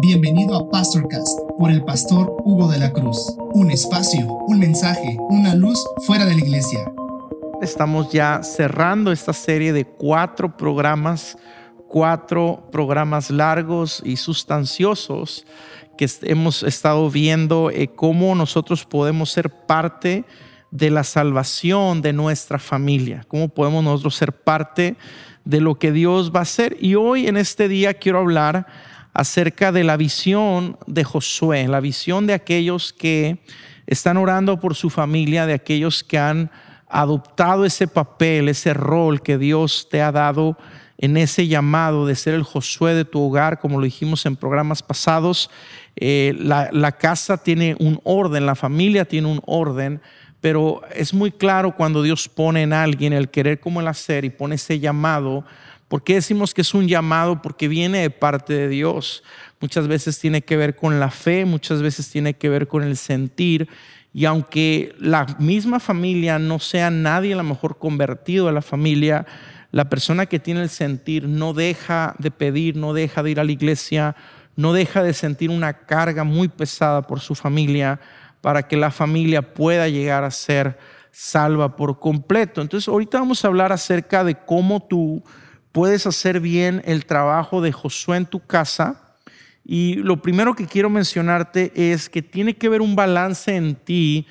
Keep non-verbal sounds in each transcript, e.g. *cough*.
Bienvenido a Pastorcast por el pastor Hugo de la Cruz. Un espacio, un mensaje, una luz fuera de la iglesia. Estamos ya cerrando esta serie de cuatro programas, cuatro programas largos y sustanciosos que hemos estado viendo eh, cómo nosotros podemos ser parte de la salvación de nuestra familia, cómo podemos nosotros ser parte de lo que Dios va a hacer. Y hoy en este día quiero hablar acerca de la visión de Josué, la visión de aquellos que están orando por su familia, de aquellos que han adoptado ese papel, ese rol que Dios te ha dado en ese llamado de ser el Josué de tu hogar, como lo dijimos en programas pasados. Eh, la, la casa tiene un orden, la familia tiene un orden, pero es muy claro cuando Dios pone en alguien el querer como el hacer y pone ese llamado. ¿Por qué decimos que es un llamado? Porque viene de parte de Dios. Muchas veces tiene que ver con la fe, muchas veces tiene que ver con el sentir. Y aunque la misma familia no sea nadie a lo mejor convertido a la familia, la persona que tiene el sentir no deja de pedir, no deja de ir a la iglesia, no deja de sentir una carga muy pesada por su familia para que la familia pueda llegar a ser salva por completo. Entonces, ahorita vamos a hablar acerca de cómo tú puedes hacer bien el trabajo de Josué en tu casa. Y lo primero que quiero mencionarte es que tiene que haber un balance en ti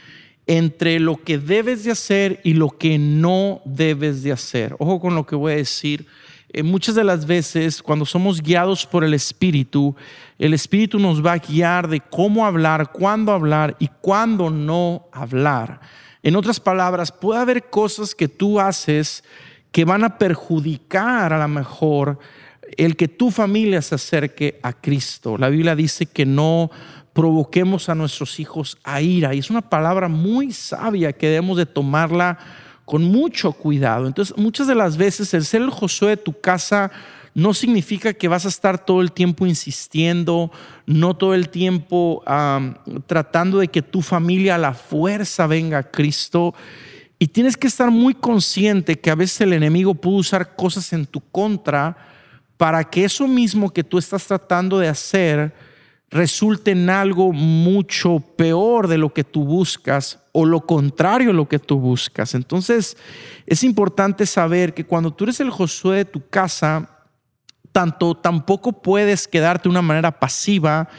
entre lo que debes de hacer y lo que no debes de hacer. Ojo con lo que voy a decir. Eh, muchas de las veces cuando somos guiados por el Espíritu, el Espíritu nos va a guiar de cómo hablar, cuándo hablar y cuándo no hablar. En otras palabras, puede haber cosas que tú haces que van a perjudicar a lo mejor el que tu familia se acerque a Cristo. La Biblia dice que no provoquemos a nuestros hijos a ira y es una palabra muy sabia que debemos de tomarla con mucho cuidado. Entonces, muchas de las veces el ser el Josué de tu casa no significa que vas a estar todo el tiempo insistiendo, no todo el tiempo tratando de que tu familia a la fuerza venga a Cristo. Y tienes que estar muy consciente que a veces el enemigo puede usar cosas en tu contra para que eso mismo que tú estás tratando de hacer resulte en algo mucho peor de lo que tú buscas o lo contrario de lo que tú buscas. Entonces, es importante saber que cuando tú eres el Josué de tu casa, tanto tampoco puedes quedarte de una manera pasiva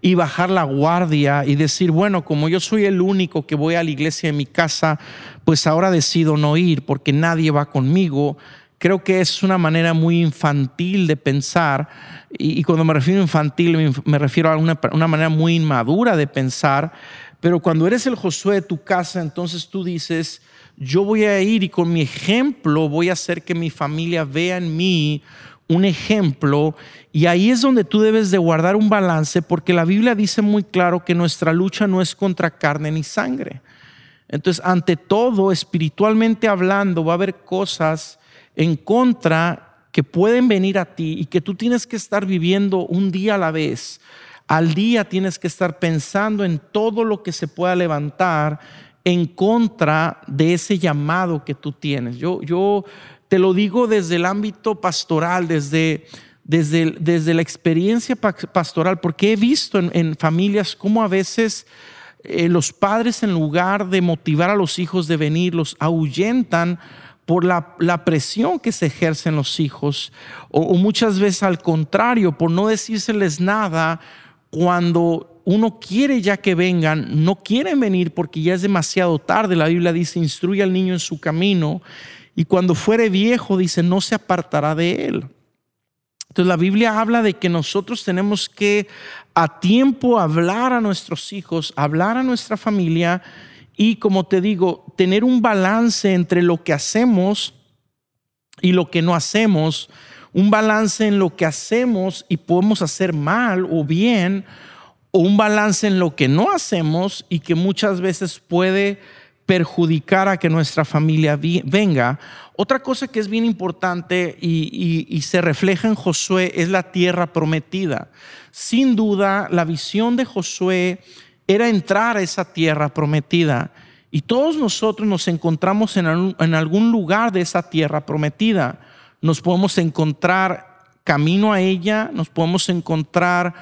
y bajar la guardia y decir, bueno, como yo soy el único que voy a la iglesia en mi casa, pues ahora decido no ir porque nadie va conmigo. Creo que es una manera muy infantil de pensar, y, cuando me refiero a infantil me, refiero a una, una manera muy inmadura de pensar, pero cuando eres el Josué de tu casa, entonces tú dices, yo voy a ir y con mi ejemplo voy a hacer que mi familia vea en mí un ejemplo y ahí es donde tú debes de guardar un balance porque la Biblia dice muy claro que nuestra lucha no es contra carne ni sangre. Entonces, ante todo, espiritualmente hablando, va a haber cosas en contra que pueden venir a ti y que tú tienes que estar viviendo un día a la vez. Al día tienes que estar pensando en todo lo que se pueda levantar en contra de ese llamado que tú tienes. Yo, yo te lo digo desde el ámbito pastoral, desde, desde, desde la experiencia pastoral, porque he visto en, familias cómo a veces eh, los padres en lugar de motivar a los hijos de venir, los ahuyentan por la, presión que se ejerce en los hijos, o, muchas veces al contrario, por no decírseles nada cuando uno quiere ya que vengan, no quieren venir porque ya es demasiado tarde. La Biblia dice, instruye al niño en su camino y cuando fuere viejo, dice, no se apartará de él. Entonces la Biblia habla de que nosotros tenemos que a tiempo hablar a nuestros hijos, hablar a nuestra familia y como te digo, tener un balance entre lo que hacemos y lo que no hacemos, un balance en lo que hacemos y podemos hacer mal o bien, o un balance en lo que no hacemos y que muchas veces puede perjudicar a que nuestra familia venga. Otra cosa que es bien importante y, se refleja en Josué es la tierra prometida. Sin duda, la visión de Josué era entrar a esa tierra prometida. Y todos nosotros nos encontramos en, en algún lugar de esa tierra prometida. Nos podemos encontrar camino a ella, nos podemos encontrar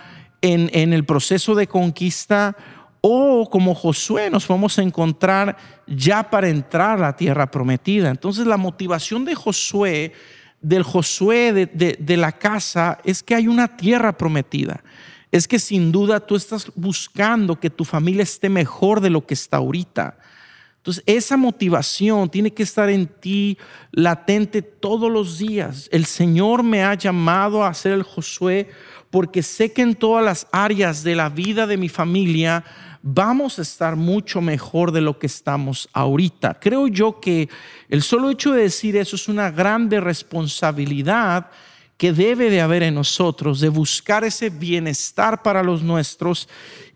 en, en el proceso de conquista o como Josué nos podemos encontrar ya para entrar a la tierra prometida. Entonces la motivación de Josué, del Josué de, de, de la casa, es que hay una tierra prometida. Es que sin duda tú estás buscando que tu familia esté mejor de lo que está ahorita. Entonces, esa motivación tiene que estar en ti latente todos los días. El Señor me ha llamado a ser el Josué porque sé que en todas las áreas de la vida de mi familia vamos a estar mucho mejor de lo que estamos ahorita. Creo yo que el solo hecho de decir eso es una grande responsabilidad que debe de haber en nosotros, de buscar ese bienestar para los nuestros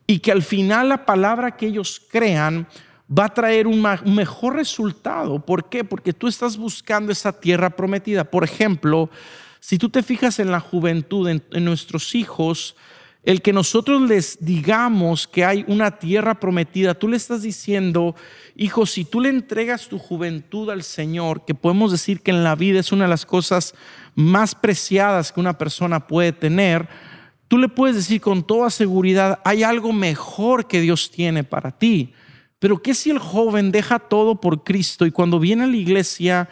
y que al final la palabra que ellos crean va a traer un, mejor resultado. ¿Por qué? Porque tú estás buscando esa tierra prometida. Por ejemplo, si tú te fijas en la juventud, en, nuestros hijos, el que nosotros les digamos que hay una tierra prometida, tú le estás diciendo, hijo, si tú le entregas tu juventud al Señor, que podemos decir que en la vida es una de las cosas más preciadas que una persona puede tener, tú le puedes decir con toda seguridad, hay algo mejor que Dios tiene para ti. Pero ¿qué si el joven deja todo por Cristo y cuando viene a la iglesia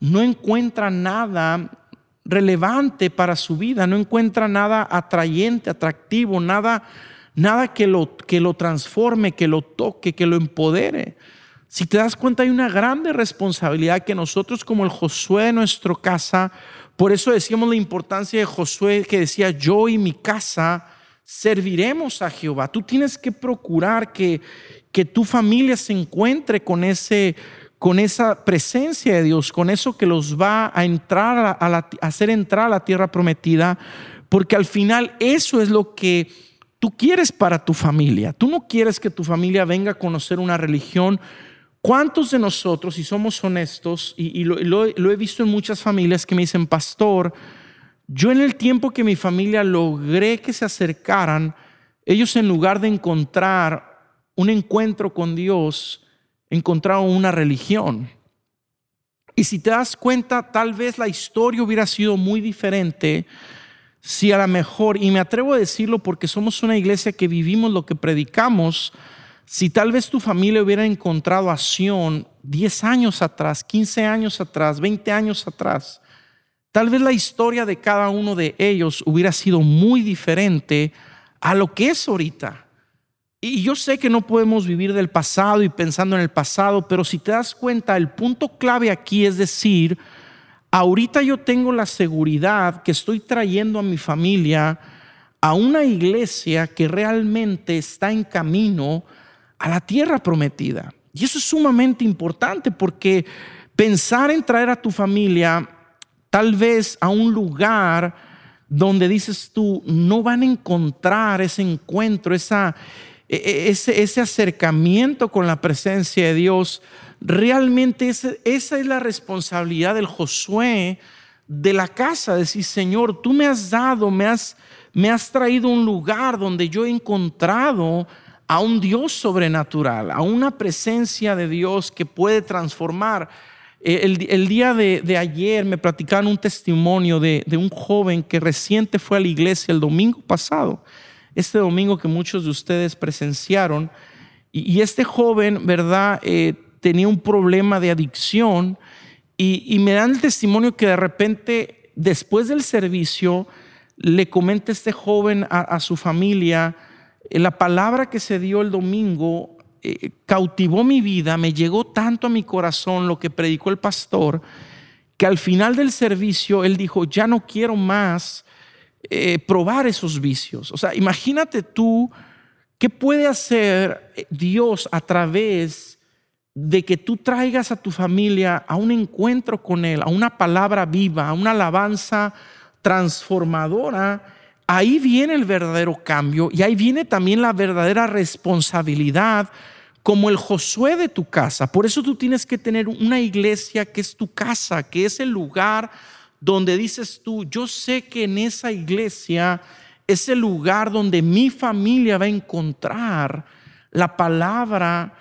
no encuentra nada relevante para su vida, no encuentra nada atrayente, atractivo, nada, nada que, lo, que lo transforme, que lo toque, que lo empodere? Si te das cuenta, hay una grande responsabilidad que nosotros como el Josué de nuestra casa, por eso decíamos la importancia de Josué que decía, yo y mi casa serviremos a Jehová. Tú tienes que procurar que, que tu familia se encuentre con ese con esa presencia de Dios, con eso que los va a entrar a, a hacer entrar a la tierra prometida, porque al final eso es lo que tú quieres para tu familia. Tú no quieres que tu familia venga a conocer una religión. ¿Cuántos de nosotros, si somos honestos, y, lo, lo he visto en muchas familias que me dicen, pastor, yo en el tiempo que mi familia logré que se acercaran, ellos en lugar de encontrar un encuentro con Dios, encontraron una religión. Y si te das cuenta, tal vez la historia hubiera sido muy diferente si a lo mejor, y me atrevo a decirlo porque somos una iglesia que vivimos lo que predicamos, si tal vez tu familia hubiera encontrado a Sion 10 años atrás, 15 años atrás, 20 años atrás, tal vez la historia de cada uno de ellos hubiera sido muy diferente a lo que es ahorita. Y yo sé que no podemos vivir del pasado y pensando en el pasado, pero si te das cuenta, el punto clave aquí es decir, ahorita yo tengo la seguridad que estoy trayendo a mi familia a una iglesia que realmente está en camino a la tierra prometida. Y eso es sumamente importante porque pensar en traer a tu familia tal vez a un lugar donde dices tú, no van a encontrar ese encuentro, esa, e, e, ese, ese acercamiento con la presencia de Dios, realmente esa, esa es la responsabilidad del Josué de la casa, decir, Señor, tú me has dado, me has, me has traído un lugar donde yo he encontrado a un Dios sobrenatural, a una presencia de Dios que puede transformar. Eh, el, día de, ayer me platicaron un testimonio de, un joven que reciente fue a la iglesia el domingo pasado este domingo que muchos de ustedes presenciaron. Y, este joven, ¿verdad? Eh, tenía un problema de adicción y, me dan el testimonio que de repente, después del servicio, le comenta este joven a, su familia, la palabra que se dio el domingo eh, cautivó mi vida, me llegó tanto a mi corazón lo que predicó el pastor, que al final del servicio él dijo, ya no quiero más eh, probar esos vicios. O sea, imagínate tú qué puede hacer Dios a través de que tú traigas a tu familia a un encuentro con Él, a una palabra viva, a una alabanza transformadora. Ahí viene el verdadero cambio y ahí viene también la verdadera responsabilidad como el Josué de tu casa. Por eso tú tienes que tener una iglesia que es tu casa, que es el lugar donde dices tú, yo sé que en esa iglesia es el lugar donde mi familia va a encontrar la palabra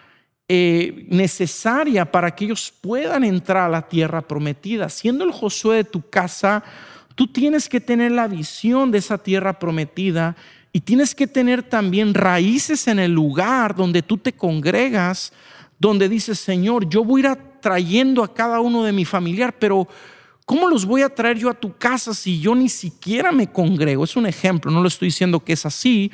eh, necesaria para que ellos puedan entrar a la tierra prometida. Siendo el Josué de tu casa, tú tienes que tener la visión de esa tierra prometida y tienes que tener también raíces en el lugar donde tú te congregas, donde dices, Señor, yo voy a ir trayendo a cada uno de mi familiar, pero ¿cómo los voy a traer yo a tu casa si yo ni siquiera me congrego? Es un ejemplo, no lo estoy diciendo que es así,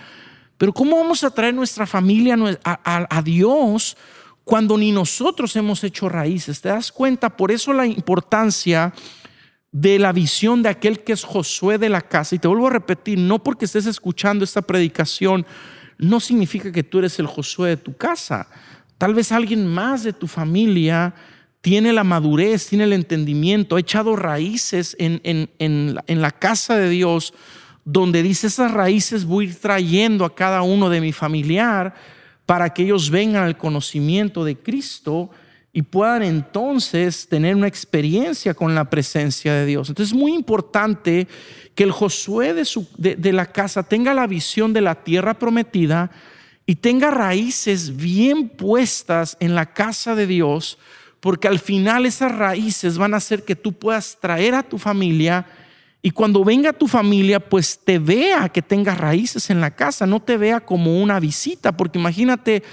pero ¿cómo vamos a traer nuestra familia a Dios cuando ni nosotros hemos hecho raíces? ¿Te das cuenta? Por eso la importancia de la visión de aquel que es Josué de la casa. Y te vuelvo a repetir, no porque estés escuchando esta predicación, no significa que tú eres el Josué de tu casa. Tal vez alguien más de tu familia tiene la madurez, tiene el entendimiento, ha echado raíces en, en, la casa de Dios, donde dice esas raíces voy a ir trayendo a cada uno de mi familiar para que ellos vengan al conocimiento de Cristo y puedan entonces tener una experiencia con la presencia de Dios. Entonces es muy importante que el Josué de, de, la casa tenga la visión de la tierra prometida y tenga raíces bien puestas en la casa de Dios, porque al final esas raíces van a hacer que tú puedas traer a tu familia y cuando venga tu familia, pues te vea que tengas raíces en la casa, no te vea como una visita, porque imagínate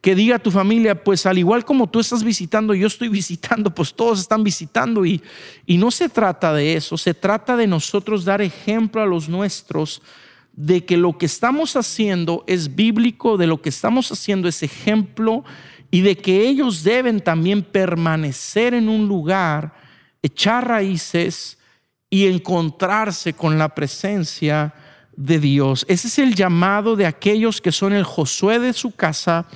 que diga a tu familia, pues al igual como tú estás visitando, yo estoy *laughs* visitando, pues todos están visitando y, y no se trata de eso, se trata de nosotros dar ejemplo a los nuestros de que lo que estamos haciendo es bíblico, de lo que estamos haciendo es ejemplo y de que ellos deben también permanecer en un lugar, echar raíces y encontrarse con la presencia de Dios. Ese es el llamado de aquellos que son el Josué de su casa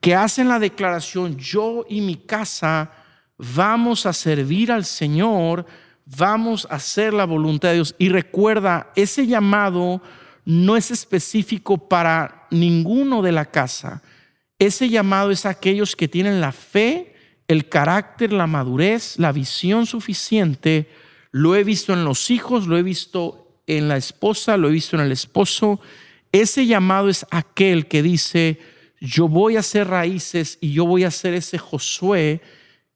que hacen la declaración, yo y mi casa vamos a servir al Señor, vamos a hacer la voluntad de Dios. Y recuerda, ese llamado no es específico para ninguno de la casa. Ese llamado es a aquellos que tienen la fe, el carácter, la madurez, la visión suficiente. Lo he visto en los hijos, lo he visto en la esposa, lo he visto en el esposo. Ese llamado es aquel que dice, yo voy a hacer raíces y yo voy a ser ese Josué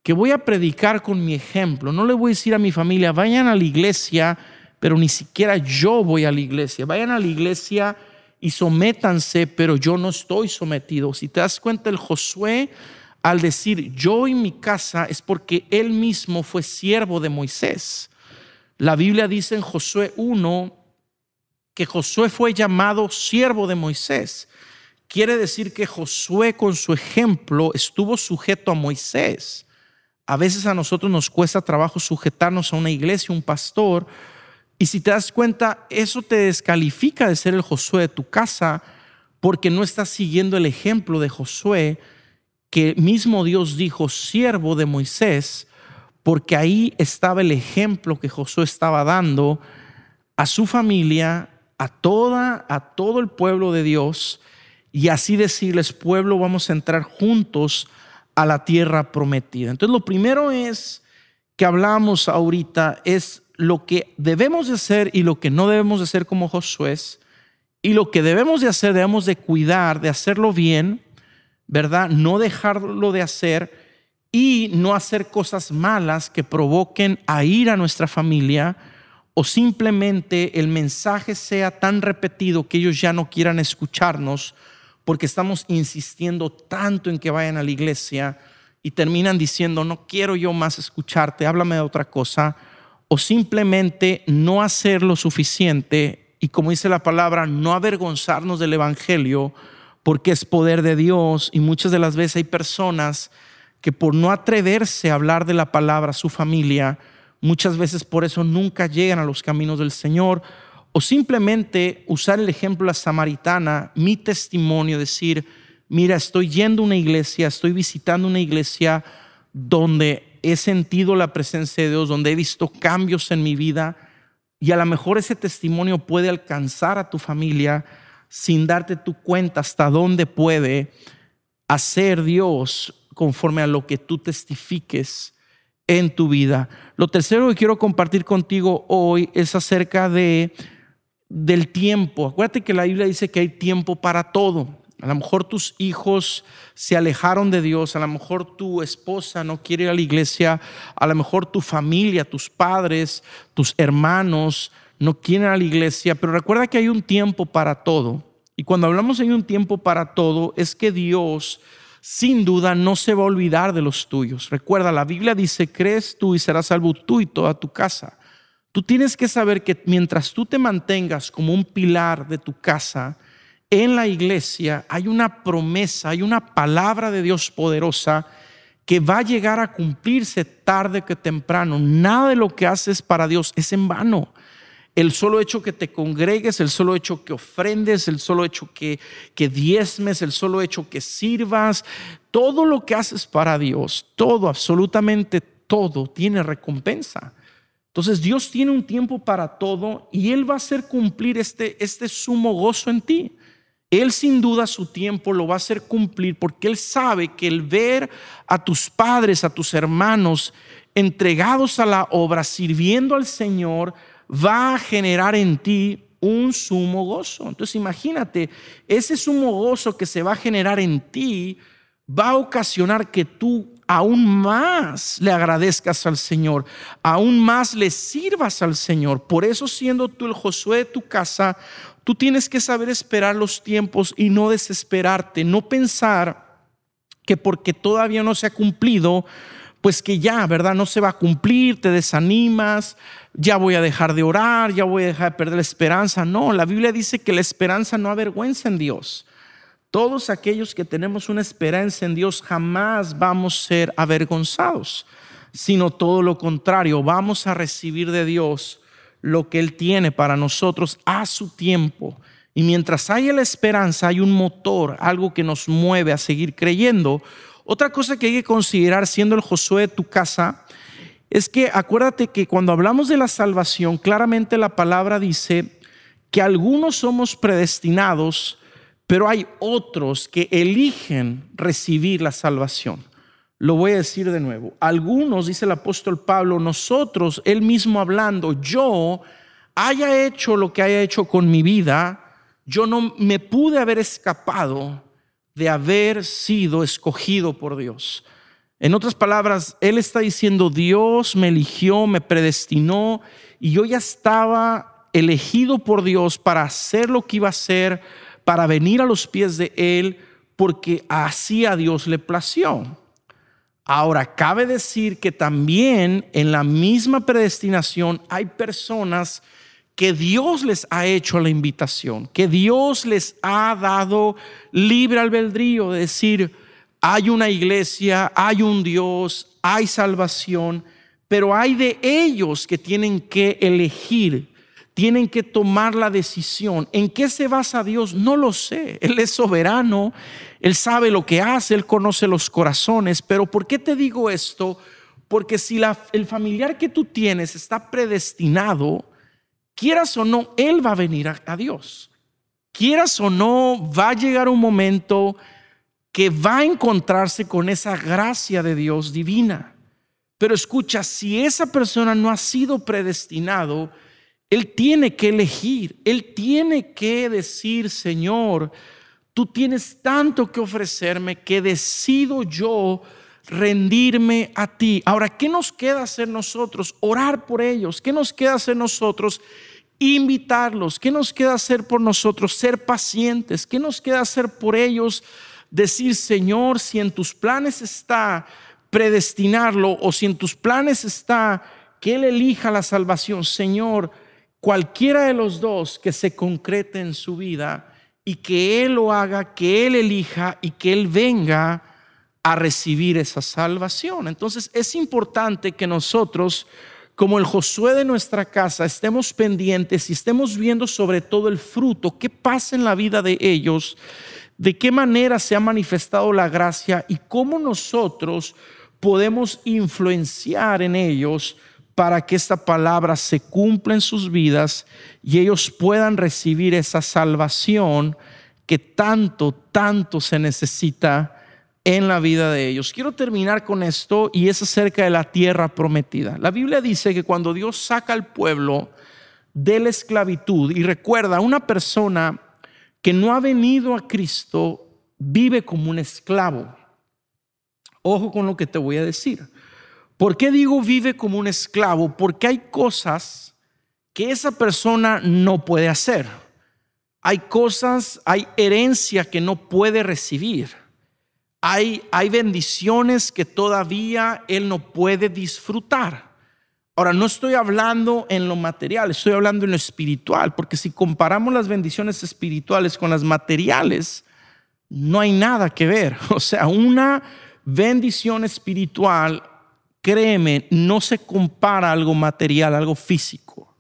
que voy a predicar con mi ejemplo. No le voy a decir a mi familia, vayan a la iglesia, pero ni siquiera yo voy a la iglesia. Vayan a la iglesia y sométanse, pero yo no estoy sometido. Si te das cuenta, el Josué, al decir yo y mi casa, es porque él mismo fue siervo de Moisés. La Biblia dice en Josué 1 que Josué fue llamado siervo de Moisés. Quiere decir que Josué con su ejemplo estuvo sujeto a Moisés. A veces a nosotros nos cuesta trabajo sujetarnos a una iglesia, un pastor, y si te das cuenta, eso te descalifica de ser el Josué de tu casa porque no estás siguiendo el ejemplo de Josué, que mismo Dios dijo, siervo de Moisés, porque ahí estaba el ejemplo que Josué estaba dando a su familia, a toda a todo el pueblo de Dios y así decirles, pueblo, vamos a entrar juntos a la tierra prometida. Entonces, lo primero es que hablamos ahorita es lo que debemos de hacer y lo que no debemos de hacer como Josué. Y lo que debemos de hacer, debemos de cuidar, de hacerlo bien, ¿verdad? No dejarlo de hacer y no hacer cosas malas que provoquen a ir a nuestra familia o simplemente el mensaje sea tan repetido que ellos ya no quieran escucharnos porque estamos insistiendo tanto en que vayan a la iglesia y terminan diciendo, no quiero yo más escucharte, háblame de otra cosa, o simplemente no hacer lo suficiente y como dice la palabra, no avergonzarnos del Evangelio, porque es poder de Dios. Y muchas de las veces hay personas que por no atreverse a hablar de la palabra a su familia, muchas veces por eso nunca llegan a los caminos del Señor o simplemente usar el ejemplo de la samaritana, mi testimonio, decir, mira, estoy yendo a una iglesia, estoy visitando una iglesia donde he sentido la presencia de Dios, donde he visto cambios en mi vida y a lo mejor ese testimonio puede alcanzar a tu familia sin darte tu cuenta hasta dónde puede hacer Dios conforme a lo que tú testifiques en tu vida. Lo tercero que quiero compartir contigo hoy es acerca de del tiempo. Acuérdate que la Biblia dice que hay tiempo para todo. A lo mejor tus hijos se alejaron de Dios, a lo mejor tu esposa no quiere ir a la iglesia, a lo mejor tu familia, tus padres, tus hermanos no quieren ir a la iglesia, pero recuerda que hay un tiempo para todo. Y cuando hablamos de un tiempo para todo, es que Dios sin duda no se va a olvidar de los tuyos. Recuerda, la Biblia dice, crees tú y serás salvo tú y toda tu casa. Tú tienes que saber que mientras tú te mantengas como un pilar de tu casa, en la iglesia hay una promesa, hay una palabra de Dios poderosa que va a llegar a cumplirse tarde que temprano. Nada de lo que haces para Dios es en vano. El solo hecho que te congregues, el solo hecho que ofrendes, el solo hecho que, que diezmes, el solo hecho que sirvas, todo lo que haces para Dios, todo, absolutamente todo, tiene recompensa. Entonces Dios tiene un tiempo para todo y Él va a hacer cumplir este, este sumo gozo en ti. Él sin duda su tiempo lo va a hacer cumplir porque Él sabe que el ver a tus padres, a tus hermanos entregados a la obra, sirviendo al Señor, va a generar en ti un sumo gozo. Entonces imagínate, ese sumo gozo que se va a generar en ti va a ocasionar que tú aún más le agradezcas al Señor, aún más le sirvas al Señor. Por eso siendo tú el Josué de tu casa, tú tienes que saber esperar los tiempos y no desesperarte, no pensar que porque todavía no se ha cumplido, pues que ya, ¿verdad? No se va a cumplir, te desanimas, ya voy a dejar de orar, ya voy a dejar de perder la esperanza. No, la Biblia dice que la esperanza no avergüenza en Dios. Todos aquellos que tenemos una esperanza en Dios jamás vamos a ser avergonzados, sino todo lo contrario, vamos a recibir de Dios lo que Él tiene para nosotros a su tiempo. Y mientras haya la esperanza, hay un motor, algo que nos mueve a seguir creyendo. Otra cosa que hay que considerar siendo el Josué de tu casa es que acuérdate que cuando hablamos de la salvación, claramente la palabra dice que algunos somos predestinados, pero hay otros que eligen recibir la salvación. Lo voy a decir de nuevo. Algunos, dice el apóstol Pablo, nosotros, él mismo hablando, yo haya hecho lo que haya hecho con mi vida, yo no me pude haber escapado de haber sido escogido por Dios. En otras palabras, Él está diciendo, Dios me eligió, me predestinó y yo ya estaba elegido por Dios para hacer lo que iba a hacer, para venir a los pies de Él, porque así a Dios le plació. Ahora, cabe decir que también en la misma predestinación hay personas que Dios les ha hecho la invitación, que Dios les ha dado libre albedrío de decir, hay una iglesia, hay un Dios, hay salvación, pero hay de ellos que tienen que elegir, tienen que tomar la decisión. ¿En qué se basa Dios? No lo sé. Él es soberano, Él sabe lo que hace, Él conoce los corazones, pero ¿por qué te digo esto? Porque si el familiar que tú tienes está predestinado, quieras o no, Él va a venir a, a Dios. Quieras o no, va a llegar un momento que va a encontrarse con esa gracia de Dios divina. Pero escucha, si esa persona no ha sido predestinado, él tiene que elegir, él tiene que decir, Señor, tú tienes tanto que ofrecerme que decido yo rendirme a ti. Ahora, ¿qué nos queda hacer nosotros? Orar por ellos. ¿Qué nos queda hacer nosotros? Invitarlos. ¿Qué nos queda hacer por nosotros? Ser pacientes. ¿Qué nos queda hacer por ellos? decir, Señor, si en tus planes está predestinarlo o si en tus planes está que Él elija la salvación, Señor, cualquiera de los dos que se concrete en su vida y que Él lo haga, que Él elija y que Él venga a recibir esa salvación. Entonces es importante que nosotros, como el Josué de nuestra casa, estemos pendientes y estemos viendo sobre todo el fruto, qué pasa en la vida de ellos de qué manera se ha manifestado la gracia y cómo nosotros podemos influenciar en ellos para que esta palabra se cumpla en sus vidas y ellos puedan recibir esa salvación que tanto, tanto se necesita en la vida de ellos. Quiero terminar con esto y es acerca de la tierra prometida. La Biblia dice que cuando Dios saca al pueblo de la esclavitud y recuerda, una persona que no ha venido a Cristo vive como un esclavo. Ojo con lo que te voy a decir. ¿Por qué digo vive como un esclavo? Porque hay cosas que esa persona no puede hacer. Hay cosas, hay herencia que no puede recibir. Hay, hay bendiciones que todavía él no puede disfrutar. Ahora, no estoy hablando en lo material, estoy hablando en lo espiritual, porque si comparamos las bendiciones espirituales con las materiales, no hay nada que ver. *laughs* O sea, una bendición espiritual, créeme, no se compara algo material, algo físico.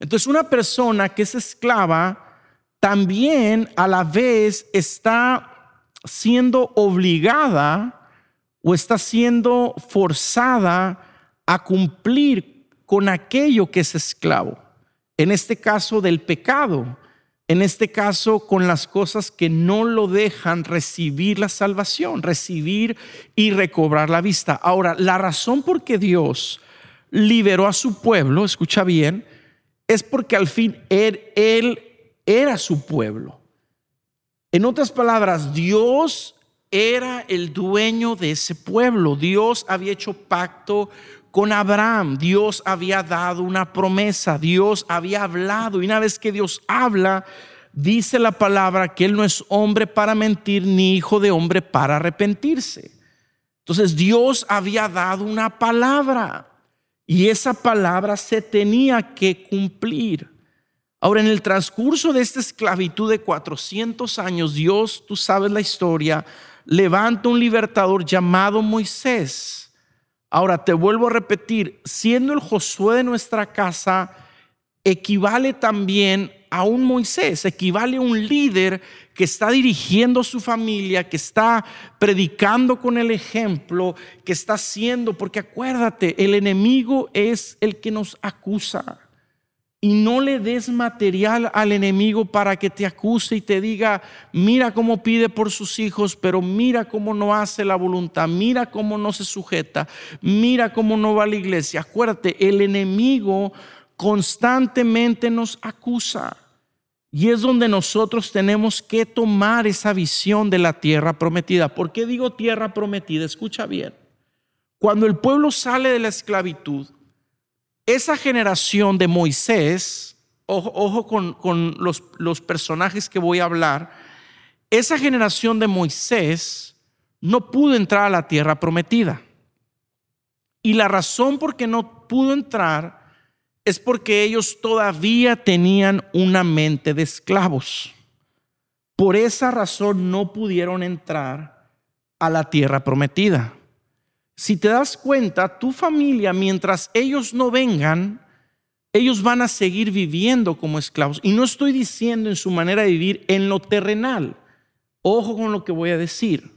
Entonces, una persona que es esclava también a la vez está siendo obligada o está siendo forzada a cumplir con aquello que es esclavo. En este caso del pecado, en este caso con las cosas que no lo dejan recibir la salvación, recibir y recobrar la vista. Ahora, la razón por que Dios liberó a su pueblo, escucha bien, es porque al fin él, él era su pueblo. En otras palabras, Dios era el dueño de ese pueblo. Dios había hecho pacto con Abraham. Dios había dado una promesa, Dios había hablado. Y una vez que Dios habla, dice la palabra que Él no es hombre para mentir ni hijo de hombre para arrepentirse. Entonces Dios había dado una palabra y esa palabra se tenía que cumplir. Ahora, en el transcurso de esta esclavitud de 400 años, Dios, tú sabes la historia, levanta un libertador llamado Moisés Ahora te vuelvo a repetir, siendo el Josué de nuestra casa, equivale también a un Moisés, equivale a un líder que está dirigiendo a su familia, que está predicando con el ejemplo, que está haciendo, porque acuérdate, el enemigo es el que nos acusa y no le des material al enemigo para que te acuse y te diga, mira cómo pide por sus hijos, pero mira cómo no hace la voluntad, mira cómo no se sujeta, mira cómo no va a la iglesia. Acuérdate, el enemigo constantemente nos acusa. Y es donde nosotros tenemos que tomar esa visión de la tierra prometida. ¿Por qué digo tierra prometida? Escucha bien. Cuando el pueblo sale de la esclavitud, esa generación de Moisés, ojo, con, los, los personajes que voy a hablar, esa generación de Moisés no pudo entrar a la tierra prometida. Y la razón por qué no pudo entrar es porque ellos todavía tenían una mente de esclavos. Por esa razón no pudieron entrar a la tierra prometida. Si te das cuenta, tu familia, mientras ellos no vengan, ellos van a seguir viviendo como esclavos. Y no estoy diciendo en su manera de vivir en lo terrenal. Ojo con lo que voy a decir.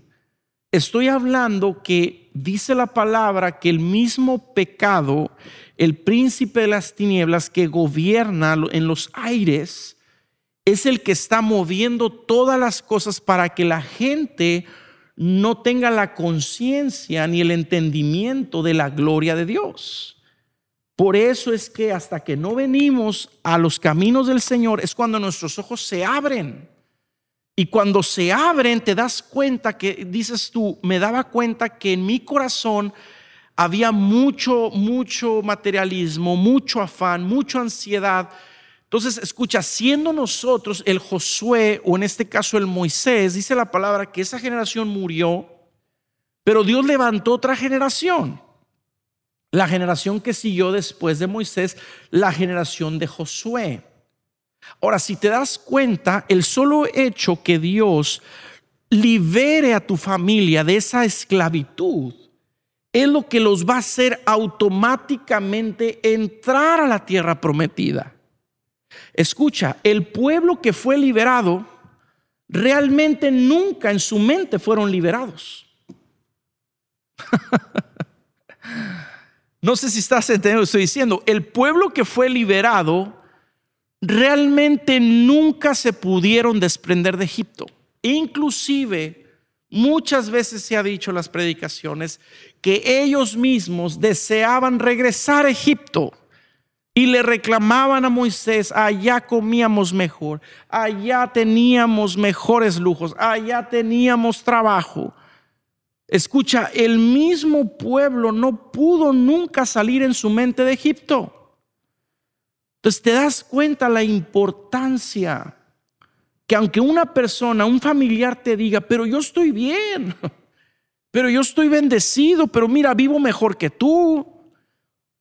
Estoy hablando que dice la palabra que el mismo pecado, el príncipe de las tinieblas que gobierna en los aires, es el que está moviendo todas las cosas para que la gente no tenga la conciencia ni el entendimiento de la gloria de Dios. Por eso es que hasta que no venimos a los caminos del Señor es cuando nuestros ojos se abren. Y cuando se abren te das cuenta que, dices tú, me daba cuenta que en mi corazón había mucho, mucho materialismo, mucho afán, mucha ansiedad entonces, escucha, siendo nosotros el Josué, o en este caso el Moisés, dice la palabra que esa generación murió, pero Dios levantó otra generación. La generación que siguió después de Moisés, la generación de Josué. Ahora, si te das cuenta, el solo hecho que Dios libere a tu familia de esa esclavitud es lo que los va a hacer automáticamente entrar a la tierra prometida. Escucha, el pueblo que fue liberado realmente nunca en su mente fueron liberados. *laughs* no sé si estás entendiendo lo que estoy diciendo. El pueblo que fue liberado realmente nunca se pudieron desprender de Egipto. Inclusive, muchas veces se ha dicho en las predicaciones que ellos mismos deseaban regresar a Egipto Y le reclamaban a Moisés, allá comíamos mejor, allá teníamos mejores lujos, allá teníamos trabajo. Escucha, el mismo pueblo no pudo nunca salir en su mente de Egipto. Entonces te das cuenta la importancia que aunque una persona, un familiar te diga, pero yo estoy bien, *laughs* pero yo estoy bendecido, pero mira, vivo mejor que tú,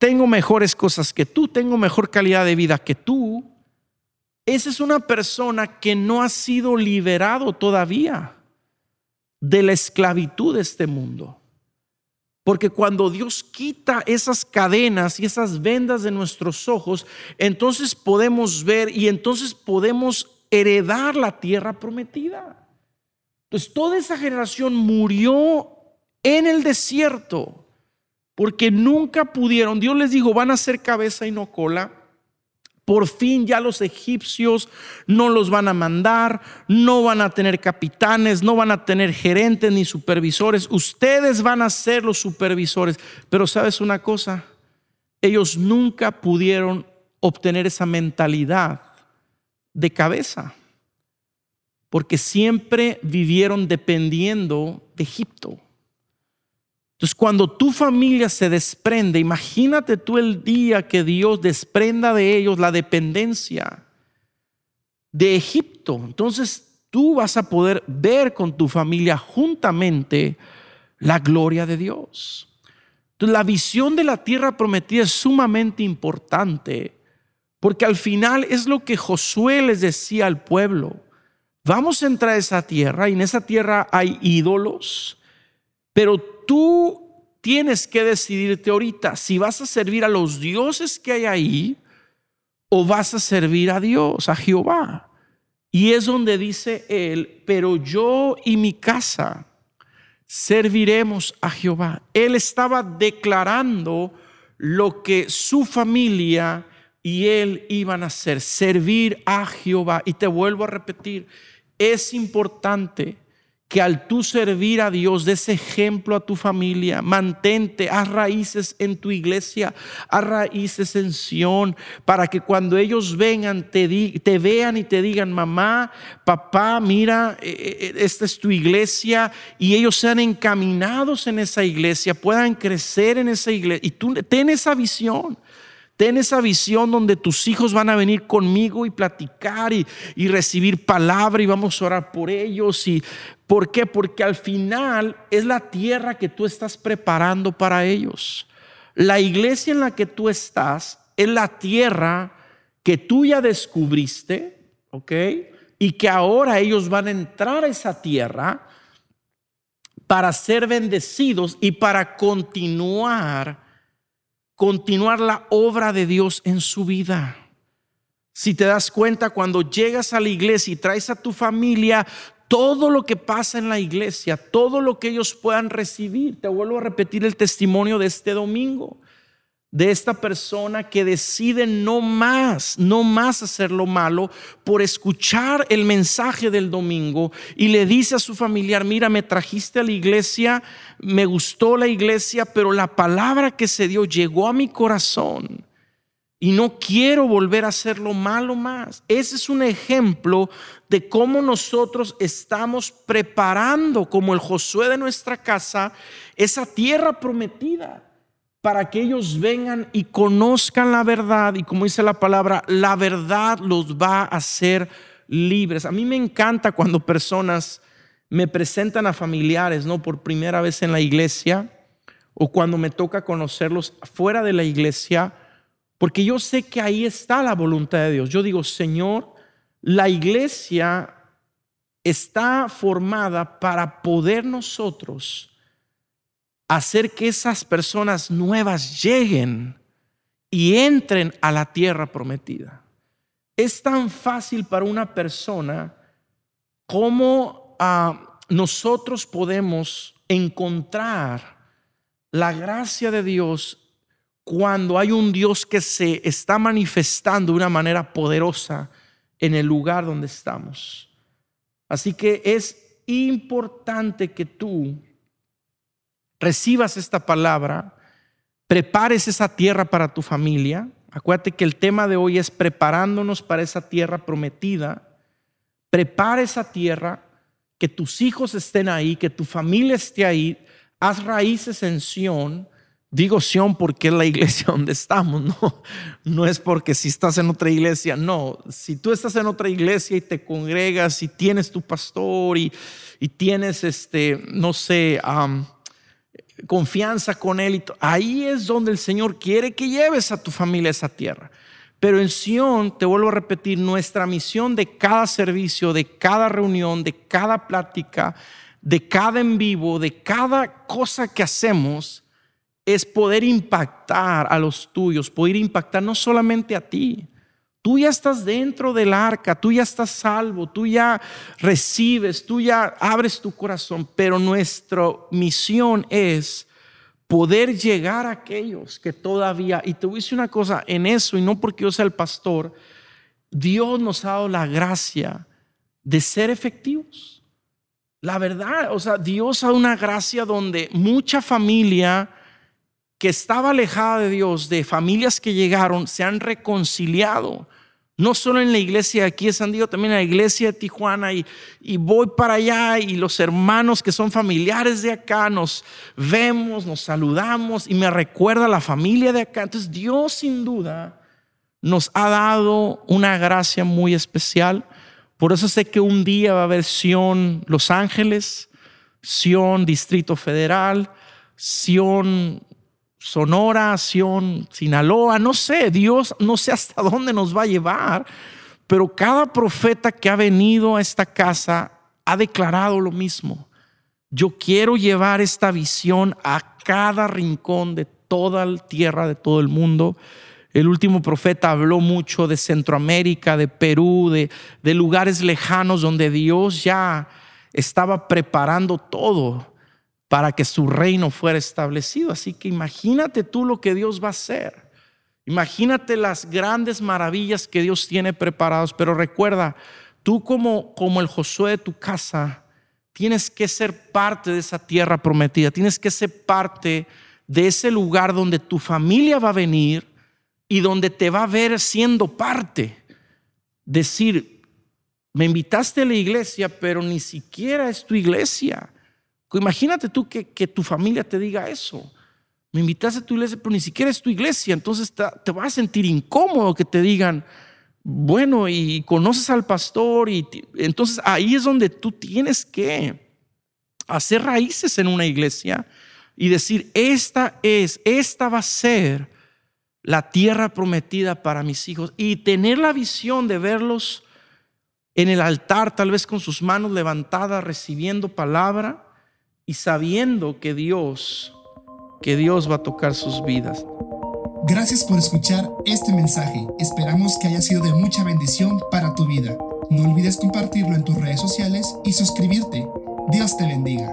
tengo mejores cosas que tú, tengo mejor calidad de vida que tú. Esa es una persona que no ha sido liberado todavía de la esclavitud de este mundo. Porque cuando Dios quita esas cadenas y esas vendas de nuestros ojos, entonces podemos ver y entonces podemos heredar la tierra prometida. Entonces toda esa generación murió en el desierto porque nunca pudieron. Dios les dijo, van a ser cabeza y no cola. Por fin ya los egipcios no los van a mandar, no van a tener capitanes, no van a tener gerentes ni supervisores. Ustedes van a ser los supervisores. Pero sabes una cosa, ellos nunca pudieron obtener esa mentalidad de cabeza, porque siempre vivieron dependiendo de Egipto. Entonces, cuando tu familia se desprende, imagínate tú el día que Dios desprenda de ellos la dependencia de Egipto. Entonces, tú vas a poder ver con tu familia juntamente la gloria de Dios. Entonces, la visión de la tierra prometida es sumamente importante porque al final es lo que Josué les decía al pueblo. Vamos a entrar a esa tierra y en esa tierra hay ídolos, pero tú tienes que decidirte ahorita si vas a servir a los dioses que hay ahí o vas a servir a Dios, a Jehová. Y es donde dice él, pero yo y mi casa serviremos a Jehová. Él estaba declarando lo que su familia y él iban a hacer, servir a Jehová. Y te vuelvo a repetir, es importante que al tú servir a Dios, des ejemplo a tu familia, mantente, haz raíces en tu iglesia, haz raíces en Sion, para que cuando ellos vengan, te, te vean y te digan, mamá, papá, mira, eh, eh, eh, esta es tu iglesia, y ellos sean encaminados en esa iglesia, puedan crecer en esa iglesia, y tú ten esa visión. Ten esa visión donde tus hijos van a venir conmigo y platicar y, recibir palabra y vamos a orar por ellos. Y, ¿Por qué? Porque al final es la tierra que tú estás preparando para ellos. La iglesia en la que tú estás es la tierra que tú ya descubriste, ¿ok? Y que ahora ellos van a entrar a esa tierra para ser bendecidos y para continuar continuar la obra de Dios en su vida. Si te das cuenta, cuando llegas a la iglesia y traes a tu familia, todo lo que pasa en la iglesia, todo lo que ellos puedan recibir, te vuelvo a repetir el testimonio de este domingo de esta persona que decide no más, no más hacer lo malo por escuchar el mensaje del domingo y le dice a su familiar, mira, me trajiste a la iglesia, me gustó la iglesia, pero la palabra que se dio llegó a mi corazón y no quiero volver a hacer lo malo más. Ese es un ejemplo de cómo nosotros estamos preparando, como el Josué de nuestra casa, esa tierra prometida para que ellos vengan y conozcan la verdad y como dice la palabra, la verdad los va a hacer libres. A mí me encanta cuando personas me presentan a familiares, ¿no? Por primera vez en la iglesia o cuando me toca conocerlos fuera de la iglesia, porque yo sé que ahí está la voluntad de Dios. Yo digo, Señor, la iglesia está formada para poder nosotros hacer que esas personas nuevas lleguen y entren a la tierra prometida. Es tan fácil para una persona como ah, nosotros podemos encontrar la gracia de Dios cuando hay un Dios que se está manifestando de una manera poderosa en el lugar donde estamos. Así que es importante que tú recibas esta palabra, prepares esa tierra para tu familia, Acuérdate que el tema de hoy es preparándonos para esa tierra prometida. Prepara esa tierra, que tus hijos estén ahí, que tu familia esté ahí. Haz raíces en Sión. Digo Sión porque es la iglesia *laughs* donde estamos, no, no es porque si estás en otra iglesia, no. Si tú estás en otra iglesia y te congregas y tienes tu pastor y, y tienes, este, no sé, confianza con Él. Ahí es donde el Señor quiere que lleves a tu familia a esa tierra. Pero en Sion, te vuelvo a repetir, nuestra misión de cada servicio, de cada reunión, de cada plática, de cada en vivo, de cada cosa que hacemos, es poder impactar a los tuyos, poder impactar no solamente a ti, Tú ya estás dentro del arca, tú ya estás salvo, tú ya recibes, tú ya abres tu corazón, pero nuestra misión es poder llegar a aquellos que todavía, y te voy a decir una cosa, en eso, y no porque yo sea el pastor, Dios nos ha dado la gracia de ser efectivos. La verdad, o sea, Dios ha dado una gracia donde mucha familia que estaba alejada de Dios, de familias que llegaron, se han reconciliado. No solo en la iglesia aquí de San Diego, también en la iglesia de Tijuana. Y, y voy para allá y los hermanos que son familiares de acá nos vemos, nos saludamos y me recuerda la familia de acá. Entonces Dios sin duda nos ha dado una gracia muy especial. Por eso sé que un día va a haber Sion Los Ángeles, Sion Distrito Federal, Sion Sonora, Sion, Sinaloa, no sé, Dios no sé hasta *laughs* dónde nos va a llevar, pero cada profeta que ha venido a esta casa ha declarado lo mismo. Yo quiero llevar esta visión a cada rincón de toda la tierra, de todo el mundo. El último profeta habló mucho de Centroamérica, de Perú, de, de lugares lejanos donde Dios ya estaba preparando todo para que su reino fuera establecido. Así que imagínate tú lo que Dios va a hacer. Imagínate las grandes maravillas que Dios tiene preparados, pero recuerda, tú como como el Josué de tu casa, tienes que ser parte de esa tierra prometida, tienes que ser parte de ese lugar donde tu familia va a venir y donde te va a ver siendo parte. Decir, me invitaste a la iglesia, pero ni siquiera es tu iglesia. Imagínate tú que, tu familia te diga eso. Me invitaste a tu iglesia, pero ni siquiera es tu iglesia. Entonces te, vas a sentir incómodo que te digan, bueno, y conoces al pastor. Y entonces ahí es donde tú tienes que hacer raíces en una iglesia y decir, esta es, esta va a ser la tierra prometida para mis hijos. Y tener la visión de verlos en el altar, tal vez con sus manos levantadas, recibiendo palabra y sabiendo que Dios, que Dios va a tocar sus vidas. Gracias por escuchar este mensaje. Esperamos que haya sido de mucha bendición para tu vida. No olvides compartirlo en tus redes sociales y suscribirte. Dios te bendiga.